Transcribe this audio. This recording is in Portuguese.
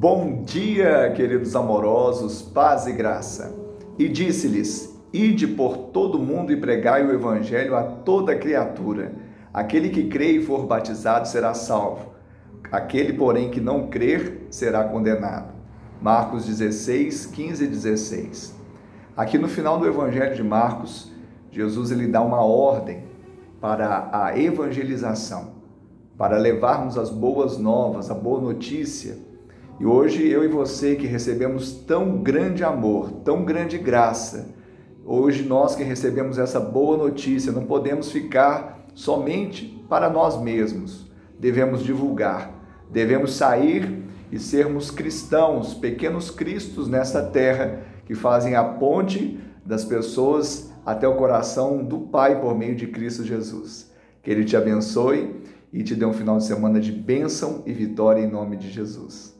Bom dia, queridos amorosos, paz e graça. E disse-lhes: Ide por todo o mundo e pregai o evangelho a toda criatura. Aquele que crê e for batizado será salvo. Aquele, porém, que não crer será condenado. Marcos 16, 15 e 16. Aqui no final do evangelho de Marcos, Jesus ele dá uma ordem para a evangelização, para levarmos as boas novas, a boa notícia e hoje eu e você que recebemos tão grande amor, tão grande graça, hoje nós que recebemos essa boa notícia, não podemos ficar somente para nós mesmos. Devemos divulgar, devemos sair e sermos cristãos, pequenos cristos nesta terra que fazem a ponte das pessoas até o coração do Pai por meio de Cristo Jesus. Que Ele te abençoe e te dê um final de semana de bênção e vitória em nome de Jesus.